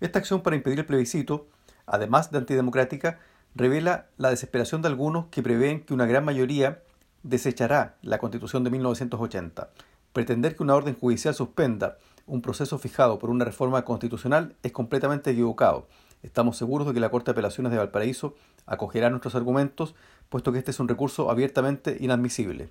Esta acción para impedir el plebiscito, además de antidemocrática, revela la desesperación de algunos que prevén que una gran mayoría desechará la Constitución de 1980. Pretender que una orden judicial suspenda un proceso fijado por una reforma constitucional es completamente equivocado. Estamos seguros de que la Corte de Apelaciones de Valparaíso acogerá nuestros argumentos, puesto que este es un recurso abiertamente inadmisible.